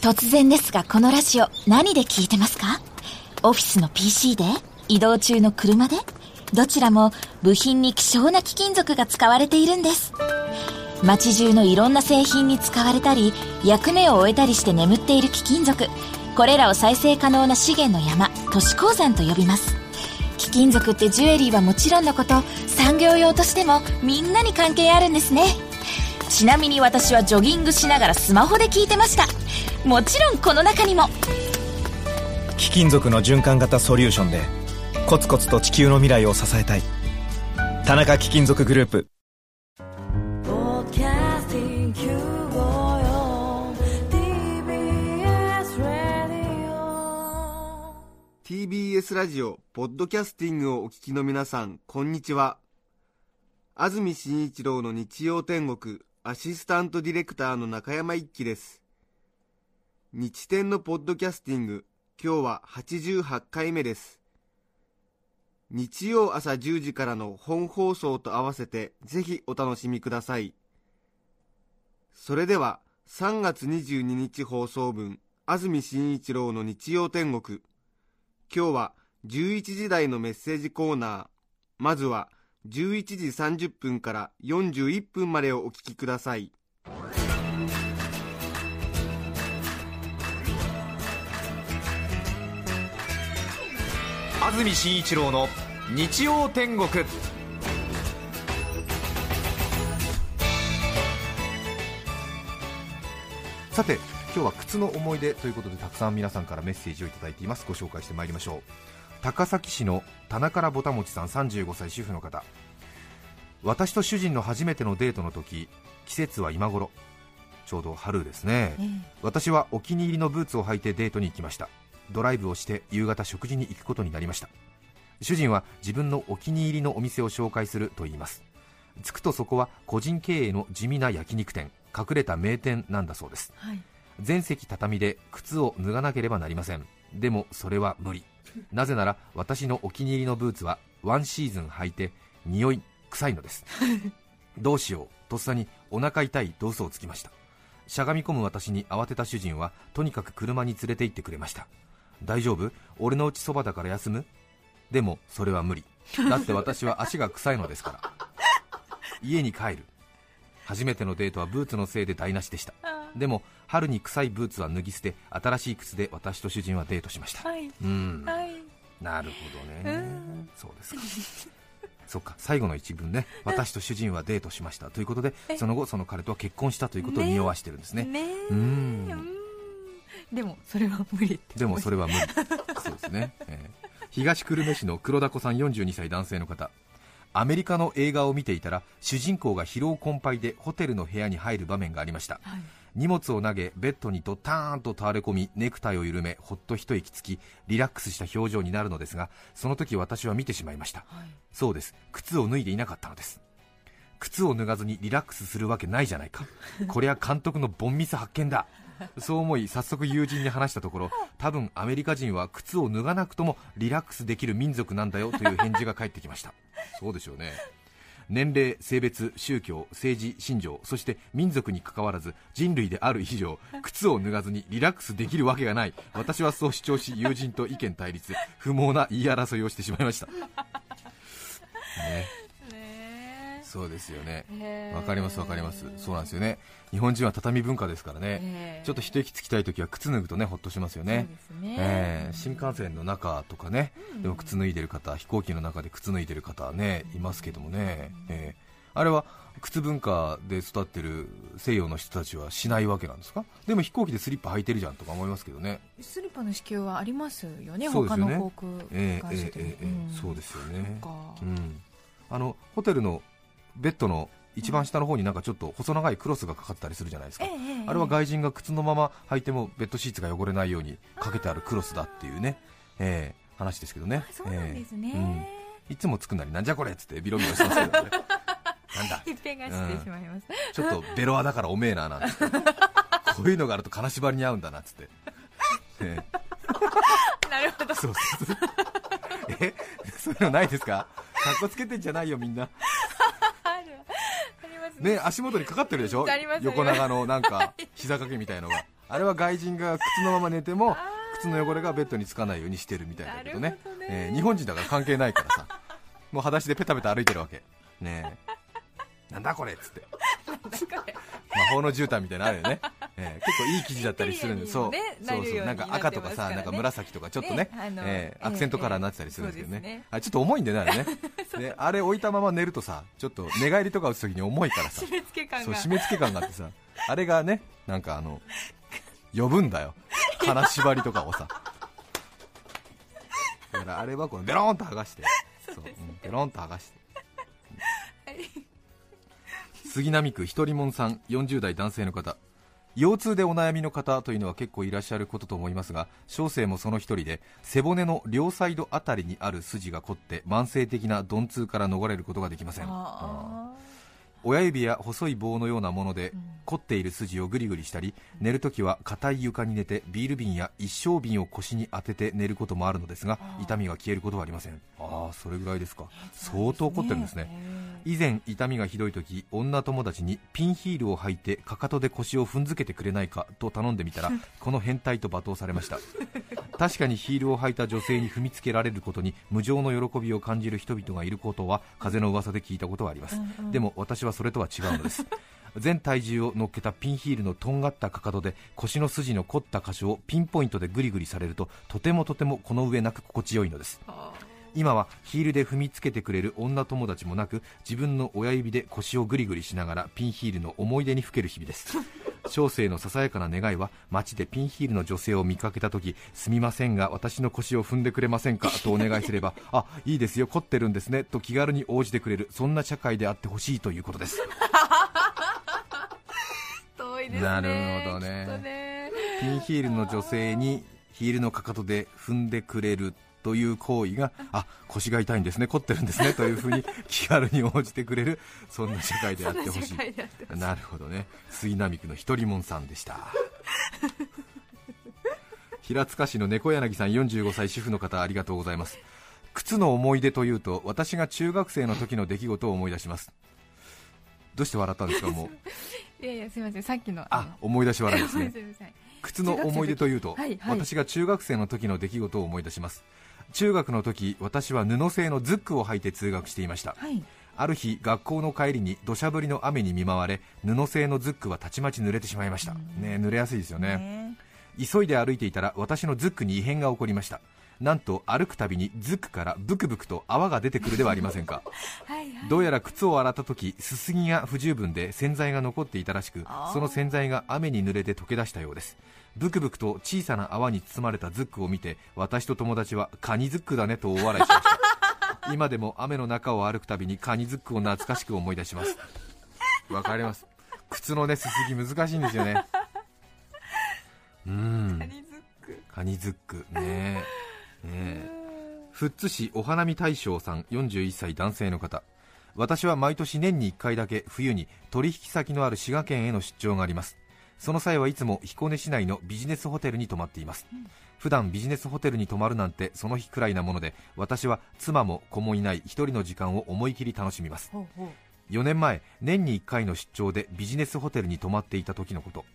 突然ですがこのラジオ何で聞いてますか？オフィスの PC で？移動中の車で？どちらも部品に希少な貴金属が使われているんです。街中のいろんな製品に使われたり役目を終えたりして眠っている貴金属。これらを再生可能な資源の山都市鉱山と呼びます。貴金属ってジュエリーはもちろんのこと産業用としてもみんなに関係あるんですね。ちなみに私はジョギングしながらスマホで聞いてました。もちろんこの中にも。貴金属の循環型ソリューションでコツコツと地球の未来を支えたい。田中貴金属グループ。TBS ラジオポッドキャスティングをお聞きの皆さんこんにちは。安住紳一郎の日曜天国アシスタントディレクターの中山一輝です日天のポッドキャスティング。今日は88回目です。日曜朝10時からの本放送と合わせてぜひお楽しみください。それでは3月22日放送分安住紳一郎の日曜天国。今日は11時台のメッセージコーナー。まずは11時30分から41分までをお聞きください。安住紳一郎の日曜天国。さて今日は靴の思い出ということでたくさん皆さんからメッセージをいただいています。ご紹介してまいりましょう。高崎市の棚からぼたもちさん35歳主婦の方。私と主人の初めてのデートの時季節は今頃。ちょうど春ですね、ええ、私はお気に入りのブーツを履いてデートに行きましたドライブをして夕方食事に行くことになりました。主人は自分のお気に入りのお店を紹介すると言います。着くとそこは個人経営の地味な焼肉店隠れた名店なんだそうです、はい、全席畳で靴を脱がなければなりません。でもそれは無理。なぜなら私のお気に入りのブーツはワンシーズン履いて匂い臭いのです。どうしよう。とっさにお腹痛いと嘘をつきました。しゃがみ込む私に慌てた主人はとにかく車に連れて行ってくれました大丈夫？俺のうちそばだから休む？でもそれは無理。だって私は足が臭いのですから。家に帰る。初めてのデートはブーツのせいで台無しでした。でも春に臭いブーツは脱ぎ捨て新しい靴で私と主人はデートしました、はい、うん、はい、なるほどね。そうですか。そっか。最後の一文ね。私と主人はデートしました。ということでその後その彼とは結婚したということを匂わしてるんですね。ねうんでもそれは無理でもそれは無理。そうですね、えー、東久留米市の黒田子さん42歳男性の方。アメリカの映画を見ていたら主人公が疲労困憊でホテルの部屋に入る場面がありました、はい。荷物を投げベッドにドターンと倒れ込みネクタイを緩めほっと一息つきリラックスした表情になるのですがその時私は見てしまいました、はい、そうです。靴を脱いでいなかったのです。靴を脱がずにリラックスするわけないじゃないか。これは監督のボンミス発見だそう思い早速友人に話したところ多分アメリカ人は靴を脱がなくともリラックスできる民族なんだよという返事が返ってきました。そうでしょうね。年齢、性別、宗教、政治、信条、そして民族にかかわらず人類である以上、靴を脱がずにリラックスできるわけがない、私はそう主張し、友人と意見対立、不毛な言い争いをしてしまいました。ね。そうですよね、わかります、わかります、そうなんですよね、日本人は畳文化ですからね、ちょっと一息つきたいときは靴脱ぐとねほっとしますよね、ね。えー、新幹線の中とかね、うん、でも靴脱いでる方、飛行機の中で靴脱いでる方ね、いますけどもね、えー、あれは靴文化で育ってる西洋の人たちはしないわけなんですか？でも飛行機でスリッパ履いてるじゃんとか思いますけどね。スリッパの支給はありますよね、他の航空会社で、えー、えーえー、そうですよね、うん、あのホテルのベッドの一番下の方になんかちょっと細長いクロスがかかったりするじゃないですか、あれは外人が靴のまま履いてもベッドシーツが汚れないようにかけてあるクロスだっていうね、えー、話ですけどね、そうなんですね、えーうん、いつもつくなりなんじゃこれっつってビロビロしてますけどね。なんだ。ひっぺがしてしまいます、うん、ちょっとベロアだからおめえななんて。こういうのがあると金縛りに合うんだなっつって、えー、なるほど。そうそう。え？そういうのないですか？かっこつけてんじゃないよみんなね足元にかかってるでしょ？横長のなんか膝掛けみたいのが。あれは外人が靴のまま寝ても靴の汚れがベッドにつかないようにしてるみたいだけどね。どね。えー日本人だから関係ないからさ。もう裸足でペタペタ歩いてるわけ。ね。えなんだこれっつって。魔法の絨毯みたいなのあるよね、えー結構いい生地だったりするんで、そうそうそう。なんか赤とかさ、なんか紫とかちょっとね。えーアクセントカラーになってたりするんですけどね,、あれちょっと重いんだよねあれねであれ置いたまま寝るとさちょっと寝返りとか打つ時に重いからさ。締め付け感が。そう締め付け感があってさ。あれがねなんかあの呼ぶんだよ。金縛りとかをさ。だからあれはこのベローンと剥がして。そう、うんベローンと剥がして、杉並区ひとりもんさん40代男性の方腰痛でお悩みの方というのは結構いらっしゃることと思いますが小生もその一人で背骨の両サイドあたりにある筋が凝って慢性的な鈍痛から逃れることができません。親指や細い棒のようなもので凝っている筋をぐりぐりしたり寝るときは硬い床に寝てビール瓶や一升瓶を腰に当てて寝ることもあるのですが痛みが消えることはありません。ああそれぐらいですか。相当凝ってるんですね。以前痛みがひどい時女友達にピンヒールを履いてかかとで腰を踏んづけてくれないかと頼んでみたら この変態と罵倒されました。確かにヒールを履いた女性に踏みつけられることに無情の喜びを感じる人々がいることは風の噂で聞いたことはあります、でも私はそれとは違うのです。全体重を乗っけたピンヒールのとんがったかかとで腰の筋の凝った箇所をピンポイントでグリグリされるととてもとてもこの上なく心地よいのです。今はヒールで踏みつけてくれる女友達もなく自分の親指で腰をグリグリしながらピンヒールの思い出にふける日々です小生のささやかな願いは街でピンヒールの女性を見かけた時すみませんが私の腰を踏んでくれませんか？とお願いすれば あいいですよ凝ってるんですねと気軽に応じてくれるそんな社会であってほしいということです。遠いですねなるほどね。ね。ピンヒールの女性にヒールのかかとで踏んでくれるという行為があ腰が痛いんですね凝ってるんですねというふうに 気軽に応じてくれるそんな社会であってほしい。なるほどね。杉並区のひとりもんさんでした。平塚市の猫柳さん45歳主婦の方ありがとうございます。靴の思い出というと私が中学生の時の出来事を思い出します。どうして笑ったんですかもう？いやいやすみません。さっきのあ思い出し笑いですね。靴の思い出というと、はいはい。私が中学生の時の出来事を思い出します中学の時私は布製のズックを履いて通学していました。はい。ある日学校の帰りに土砂降りの雨に見舞われ布製のズックはたちまち濡れてしまいました、ね濡れやすいですよね。ね急いで歩いていたら私のズックに異変が起こりましたなんと歩くたびにズックからブクブクと泡が出てくるではありませんか。はいはい。どうやら靴を洗った時すすぎが不十分で洗剤が残っていたらしくその洗剤が雨に濡れて溶け出したようです。ブクブクと小さな泡に包まれたズックを見て私と友達はカニズックだねと大笑いしました。今でも雨の中を歩くたびにカニズックを懐かしく思い出します。わかります。靴のねすすぎ難しいんですよね。うーん。カニズック。カニズック。ねえねえ。富津市お花見大将さん41歳男性の方。私は毎年年に1回だけ冬に取引先のある滋賀県への出張があります。その際はいつも彦根市内のビジネスホテルに泊まっています、普段ビジネスホテルに泊まるなんてその日くらいなもので私は妻も子もいない一人の時間を思い切り楽しみます。ほうほう。4年前年に1回の出張でビジネスホテルに泊まっていた時のこと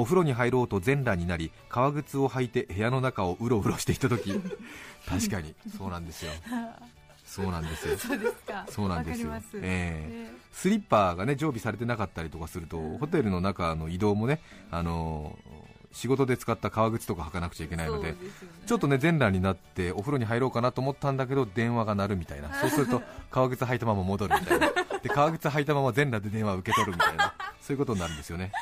お風呂に入ろうと全裸になり革靴を履いて部屋の中をうろうろしていた時。確かに。そうなんですよ。そうなんですよ。そうですか。そうなんですよ。す。ええ。ねスリッパがね常備されてなかったりとかするとホテルの中の移動もねあのー仕事で使った革靴とか履かなくちゃいけないのでね。ちょっとね全裸になってお風呂に入ろうかなと思ったんだけど電話が鳴るみたいな。そうすると革靴履いたまま戻るみたいな。で革靴履いたまま全裸で電話を受け取るみたいな。そういうことになるんですよね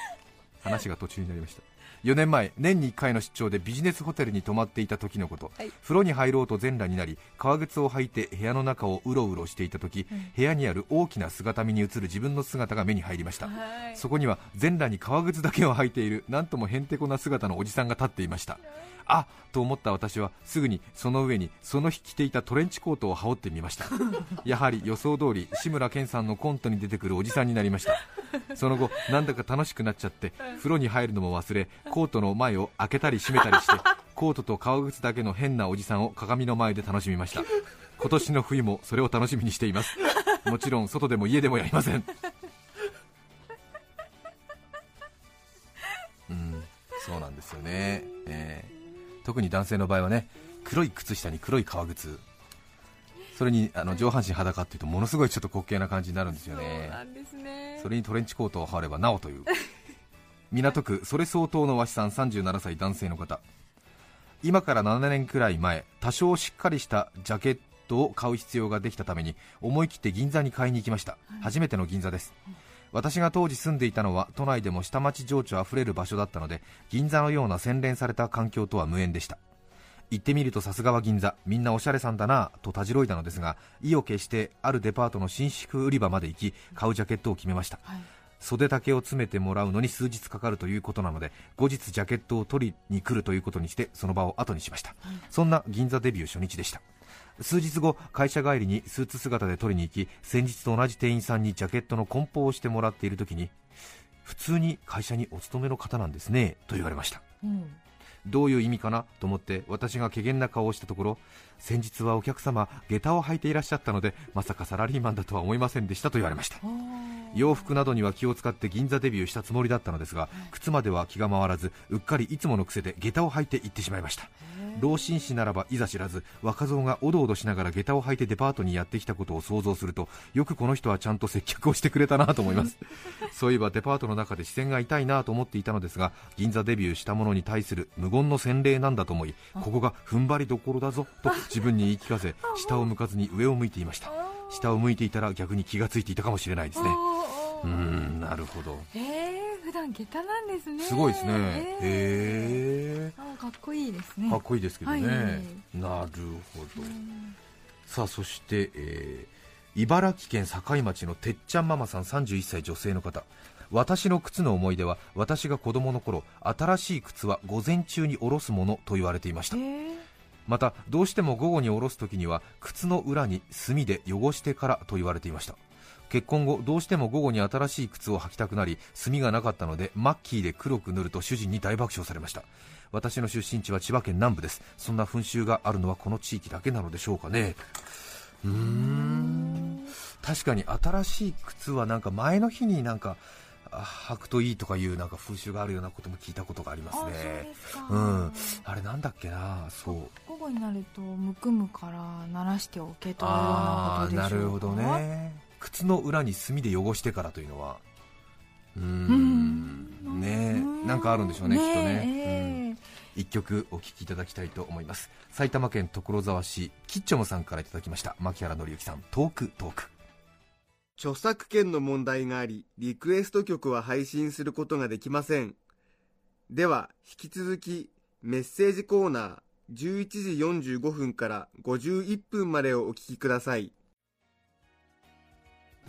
話が途中になりました。4年前年に1回の出張でビジネスホテルに泊まっていた時のこと、はい。風呂に入ろうと全裸になり革靴を履いて部屋の中をうろうろしていた時、部屋にある大きな姿見に映る自分の姿が目に入りました、はい。そこには全裸に革靴だけを履いているなんともへんてこな姿のおじさんが立っていましたあと思った私はすぐにその上にその日着ていたトレンチコートを羽織ってみました。やはり予想通り志村けんさんのコントに出てくるおじさんになりました。その後なんだか楽しくなっちゃって風呂に入るのも忘れコートの前を開けたり閉めたりして コートと革靴だけの変なおじさんを鏡の前で楽しみました。今年の冬もそれを楽しみにしています。もちろん外でも家でもやりません。うんそうなんですよね、えー特に男性の場合はね黒い靴下に黒い革靴。それにあの上半身裸っていうとものすごいちょっと滑稽な感じになるんですよそうねなんですね。それにトレンチコートを羽織ればなおという。港区それ相当の和紙さん37歳男性の方。今から7年くらい前多少しっかりしたジャケットを買う必要ができたために思い切って銀座に買いに行きました、初めての銀座です、私が当時住んでいたのは都内でも下町情緒あふれる場所だったので銀座のような洗練された環境とは無縁でした。行ってみるとさすがは銀座。みんなおしゃれさんだなぁとたじろいだのですが意を決してあるデパートの新宿売り場まで行き買うジャケットを決めました、袖丈を詰めてもらうのに数日かかるということなので後日ジャケットを取りに来るということにしてその場を後にしました、そんな銀座デビュー初日でした数日後会社帰りにスーツ姿で取りに行き先日と同じ店員さんにジャケットの梱包をしてもらっている時に普通に会社にお勤めの方なんですねと言われました。うん。どういう意味かなと思って私が怪げな顔をしたところ先日はお客様下駄を履いていらっしゃったのでまさかサラリーマンだとは思いませんでしたと言われました。洋服などには気を使って銀座デビューしたつもりだったのですが靴までは気が回らずうっかりいつもの癖で下駄を履いて行ってしまいました老紳士ならばいざ知らず若造がおどおどしながら下駄を履いてデパートにやってきたことを想像するとよくこの人はちゃんと接客をしてくれたなと思います。そういえばデパートの中で視線が痛いなと思っていたのですが銀座デビューした者に対する無言の洗礼なんだと思いここが踏ん張りどころだぞと自分に言い聞かせ下を向かずに上を向いていました。下を向いていたら逆に気がついていたかもしれないですねうーんなるほど。えー、普段下駄なんですね。すごいですね。えへー。あかっこいいですえね。かっこいいですけどね、はい。なるほど。さあそして、えー茨城県境町のてっちゃんママさん31歳女性の方。私の靴の思い出は私が子供の頃新しい靴は午前中に下ろすものと言われていました。えー。またどうしても午後に下ろす時には靴の裏に墨で汚してからと言われていました結婚後どうしても午後に新しい靴を履きたくなり墨がなかったのでマッキーで黒く塗ると主人に大爆笑されました。私の出身地は千葉県南部です。そんな風習があるのはこの地域だけなのでしょうかね。うーん。確かに新しい靴はなんか前の日になんかあ履くといいとかいうなんか風習があるようなことも聞いたことがありますあそうねですか、うん。あれなんだっけなそう。午後になるとむくむから鳴らしておけというようなあことでしょうか。あなるほどね靴の裏に墨で汚してからというのはうん。ん。ねなんかあるんでしょうねきっとね、えうん。一曲お聴きいただきたいと思います。埼玉県所沢市キッチョムさんからいただきました。牧原紀之さん遠く遠く著作権の問題がありリクエスト曲は配信することができません。では引き続きメッセージコーナー11時45分から51分までをお聞きください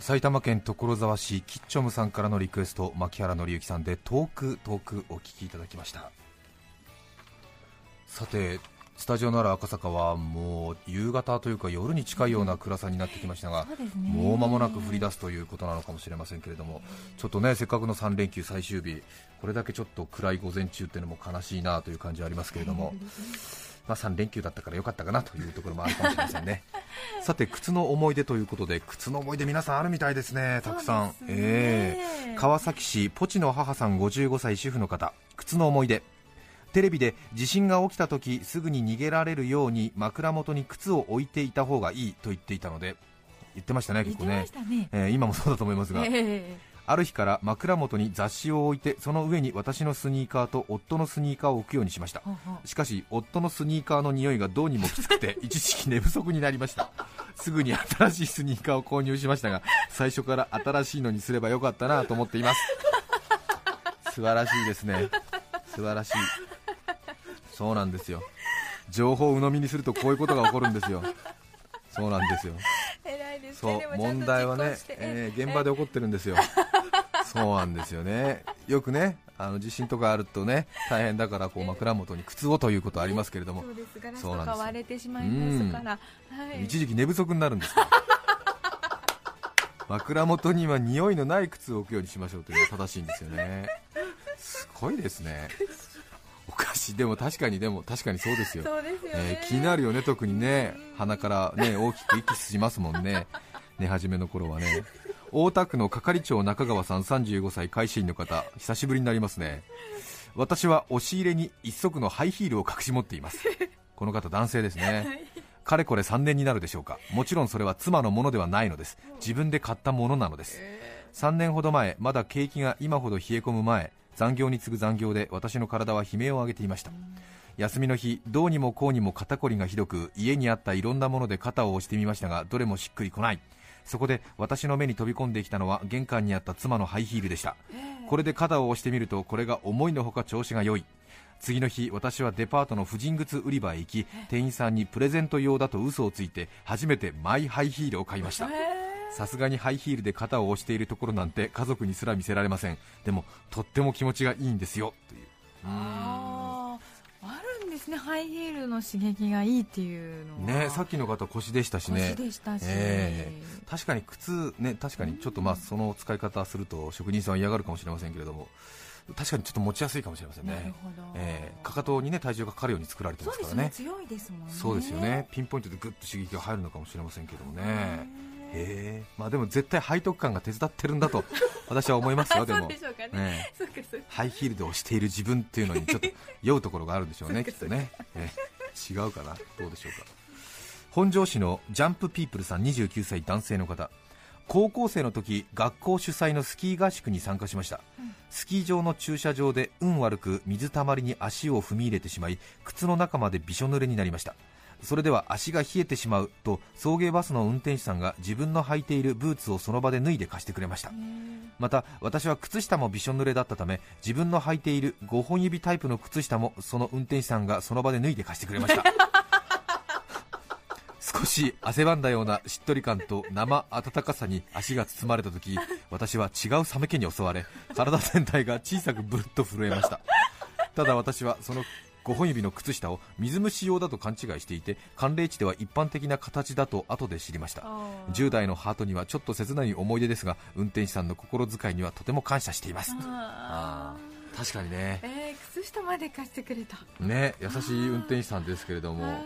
埼玉県所沢市キッチョムさんからのリクエスト牧原紀之さんで遠く遠くお聴きいただきました。さてスタジオなら赤坂はもう夕方というか夜に近いような暗さになってきましたが、そうね。もう間もなく降り出すということなのかもしれませんけれども、ちょっとねせっかくの3連休最終日、これだけちょっと暗い午前中っていうのも悲しいなという感じはありますけれども、まあ、3連休だったからよかったかなというところもあるかもしれませんね。さて靴の思い出ということで靴の思い出皆さんあるみたいですね、たくさん。ねええ。川崎市ポチの母さん55歳主婦の方。靴の思い出。テレビで地震が起きた時すぐに逃げられるように枕元に靴を置いていた方がいいと言っていたので言ってましたね結構ね。ね。えー今もそうだと思いますが、えある日から枕元に雑誌を置いてその上に私のスニーカーと夫のスニーカーを置くようにしました。しかし夫のスニーカーの匂いがどうにもきつくて 一時期寝不足になりました。すぐに新しいスニーカーを購入しましたが最初から新しいのにすればよかったなと思っています。素晴らしいですね。素晴らしい。そうなんですよ。情報を鵜呑みにするとこういうことが起こるんですよ。そうなんですよ。そう問題はねえー現場で起こってるんですよそうなんですよね。よくねあの地震とかあるとね大変だからこう枕元に靴をということはありますけれども。そうです。ガラスそうなんですよ。とか割れてしまいますから、はい、一時期寝不足になるんですよ 枕元には匂いのない靴を置くようにしましょうというのが正しいんですよね。すごいですね。おかしい。でも確かにでも確かにそうですよ。そうですよね、えー気になるよね、特にね。鼻からね大きく息しますもんね、寝始めの頃はね大田区の係長中川さん、35歳、会社員の方、久しぶりになりますね、私は押し入れに一足のハイヒールを隠し持っています。この方男性ですね。かれこれ3年になるでしょうか。もちろんそれは妻のものではないのです。自分で買ったものなのです。3年ほど前まだ景気が今ほど冷え込む前残業に次ぐ残業で私の体は悲鳴を上げていました。休みの日どうにもこうにも肩こりがひどく家にあったいろんなもので肩を押してみましたがどれもしっくりこないそこで私の目に飛び込んできたのは玄関にあった妻のハイヒールでした。これで肩を押してみるとこれが思いのほか調子が良い。次の日私はデパートの婦人靴売り場へ行き店員さんにプレゼント用だと嘘をついて初めてマイハイヒールを買いました。さすがにハイヒールで肩を押しているところなんて家族にすら見せられません。でもとっても気持ちがいいんですよ。というねハイヒールの刺激がいいっていうのはねさっきの方腰でしたしね。腰でしたし、ええ。確かに靴ね確かにちょっとまあその使い方すると職人さんは嫌がるかもしれませんけれども確かにちょっと持ちやすいかもしれませんなるねほど、ええ。かかとにね体重がかかるように作られてますからね。そうですよね。ピンポイントでグッと刺激が入るのかもしれませんけどもねへえまあでも絶対背徳感が手伝ってるんだと 私は思いますよでも。ハイヒールで押している自分っていうのにちょっと酔うところがあるんでしょうね、きっとね、ええ。違うかな、どうでしょうか。本庄市のジャンプピープルさん29歳男性の方。高校生の時学校主催のスキー合宿に参加しました、スキー場の駐車場で運悪く水たまりに足を踏み入れてしまい靴の中までびしょ濡れになりましたそれでは足が冷えてしまうと送迎バスの運転手さんが自分の履いているブーツをその場で脱いで貸してくれました。また私は靴下もびしょ濡れだったため自分の履いている5本指タイプの靴下もその運転手さんがその場で脱いで貸してくれました。少し汗ばんだようなしっとり感と生温かさに足が包まれた時私は違う寒気に襲われ体全体が小さくブルッと震えました。ただ私はその5本指の靴下を水虫用だと勘違いしていて寒冷地では一般的な形だと後で知りました。10代のハートにはちょっと切ない思い出ですが運転手さんの心遣いにはとても感謝しています。あー。確かにね。ーえー、靴下まで貸してくれた。ね優しい運転手さんですけれどもはい。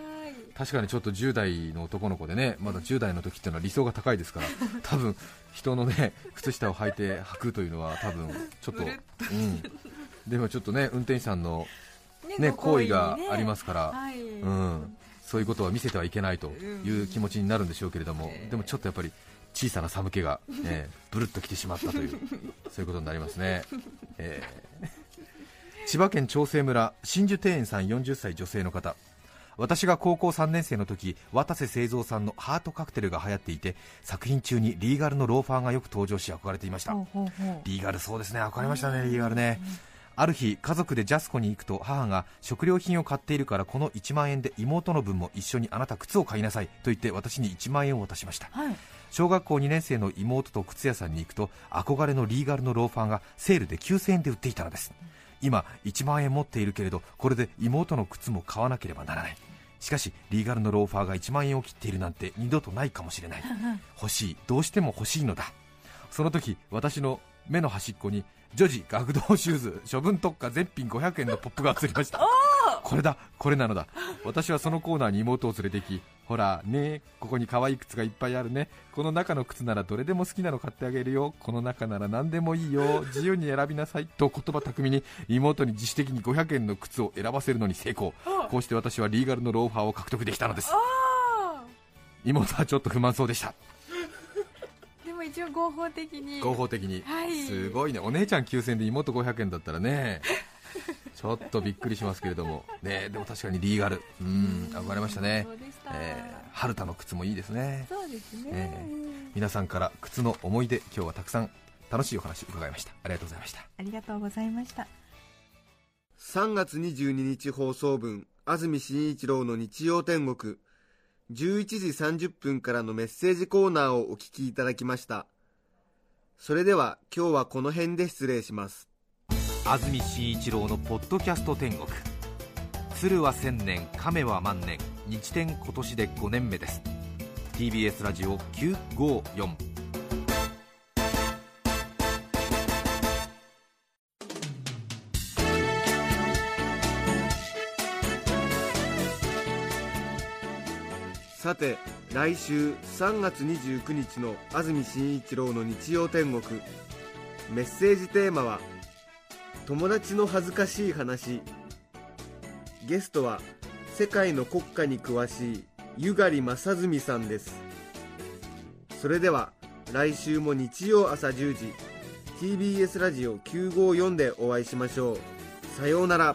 確かにちょっと10代の男の子でねまだ10代の時っていうのは理想が高いですから 多分人のね靴下を履いて履くというのは多分ちょっと、うん、でもちょっとね運転手さんのね行為がありますから、はい。うん、そういうことは見せてはいけないという気持ちになるんでしょうけれども、でもちょっとやっぱり小さな寒気が、ね、ブルッときてしまったというそういうことになりますね、えー 千葉県長生村真珠庭園さん40歳女性の方。私が高校3年生の時渡瀬製造さんのハートカクテルが流行っていて作品中にリーガルのローファーがよく登場し憧れていました。リーガルそうですね。憧れましたねリーガルねある日家族でジャスコに行くと母が食料品を買っているからこの1万円で妹の分も一緒にあなた靴を買いなさいと言って私に1万円を渡しました。はい。小学校2年生の妹と靴屋さんに行くと憧れのリーガルのローファーがセールで9000円で売っていたのです。今1万円持っているけれどこれで妹の靴も買わなければならない。しかしリーガルのローファーが1万円を切っているなんて二度とないかもしれない。欲しい。どうしても欲しいのだ。その時私の目の端っこに女児学童シューズ処分特価全品500円のポップが映りました。これだこれなのだ。私はそのコーナーに妹を連れて行きほらねここに可愛い靴がいっぱいあるね。この中の靴ならどれでも好きなの買ってあげるよ。この中なら何でもいいよ。自由に選びなさい。と言葉巧みに妹に自主的に500円の靴を選ばせるのに成功。こうして私はリーガルのローファーを獲得できたのです。妹はちょっと不満そうでした一応合法的に。合法的に、はい。すごいね。お姉ちゃん9000円で妹500円だったらね。ちょっとびっくりしますけれども。ねでも確かにリーガル。うん憧れましたね。そうでした、えー、春田の靴もいいですね。そうですね、え皆さんから靴の思い出今日はたくさん楽しいお話伺いました。ありがとうございました。ありがとうございました。3月22日放送分安住紳一郎の日曜天国11時30分からのメッセージコーナーをお聞きいただきました。それでは今日はこの辺で失礼します。安住紳一郎のポッドキャスト天国。鶴は千年亀は万年。日天今年で5年目です。TBS ラジオ954さて来週3月29日の安住紳一郎の日曜天国。メッセージテーマは友達の恥ずかしい話。ゲストは世界の国歌に詳しいゆがり正純さんです。それでは来週も日曜朝10時 TBS ラジオ954でお会いしましょう。さようなら。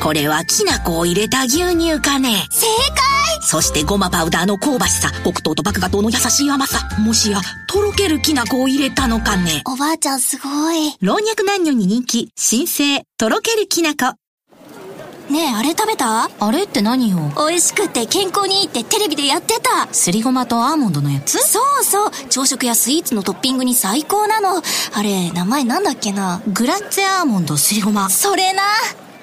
これはきな粉を入れた牛乳かね。正解そしてごまパウダーの香ばしさ、黒糖と麦芽糖の優しい甘さ。もしや、とろけるきな粉を入れたのかね。おばあちゃんすごい。老若男女に人気、新生、とろけるきな粉。ねえ、あれ食べた？あれって何よ？美味しくて健康にいいってテレビでやってた。すりごまとアーモンドのやつ？そうそう。朝食やスイーツのトッピングに最高なの。あれ、名前なんだっけな？グラッツェアーモンドすりごま。それな。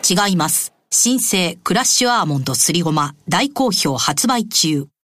違います。新生クラッシュアーモンドすりごま大好評発売中。